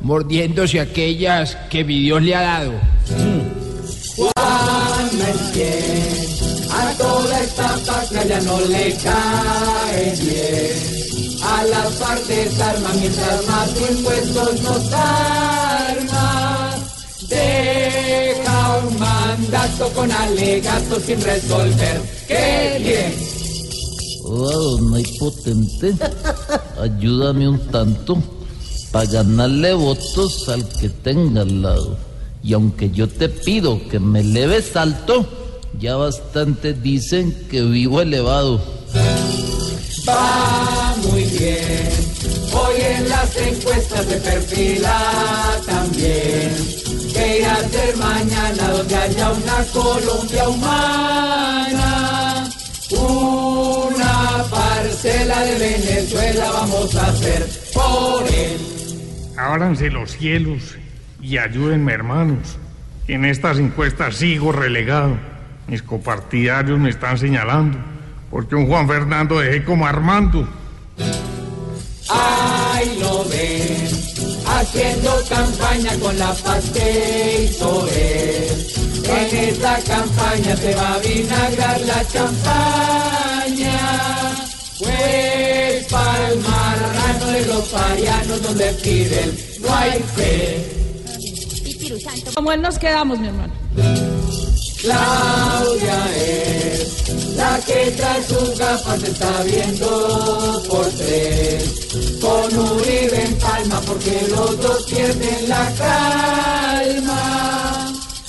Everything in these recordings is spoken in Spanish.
mordiéndose aquellas que mi Dios le ha dado. Juan a toda esta paca ya no le cae bien. A las partes arma mientras más impuestos nos arma. Deja un mandato con alegato sin resolver. ¡Qué bien! Oh, hay potente. Ayúdame un tanto para ganarle votos al que tenga al lado. Y aunque yo te pido que me leves alto, ya bastante dicen que vivo elevado. Va muy bien. Hoy en las encuestas se perfila también. Que irá a ser mañana donde haya una Colombia humana. Una parcela de Venezuela vamos a hacer por él. Ábranse los cielos y ayúdenme, hermanos. En estas encuestas sigo relegado. Mis copartidarios me están señalando. Porque un Juan Fernando dejé como Armando. Ay, lo ven, haciendo campaña con la hizo él. En esta campaña se va a vinagrar la champaña. Los parianos donde piden no hay fe. Como él nos quedamos, mi hermano. Claudia es la que tras sus gafas está viendo por tres. Con Uribe en palma porque los dos pierden la calma.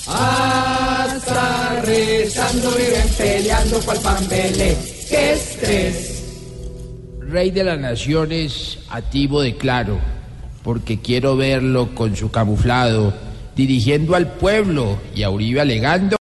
Hasta rezando viven peleando cual pambele. ¡Qué estrés! Rey de las naciones, a ti declaro, porque quiero verlo con su camuflado, dirigiendo al pueblo y a Uribe alegando.